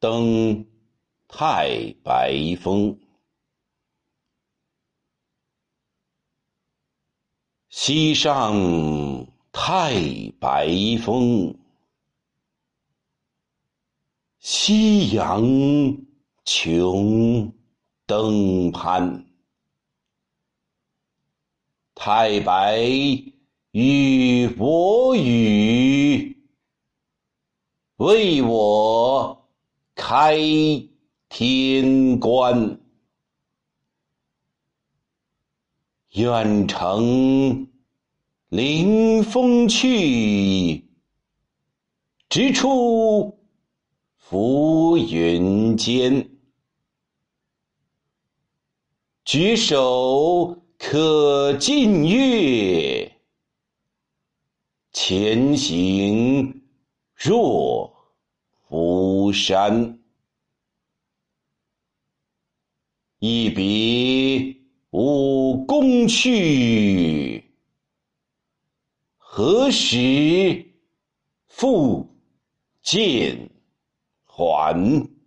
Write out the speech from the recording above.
登太白峰。西上太白峰，夕阳穷登攀。太白与我语，为我开天关。远程临风去，直出浮云间。举手可近月，前行若浮山。一别。武功去，何时复见还？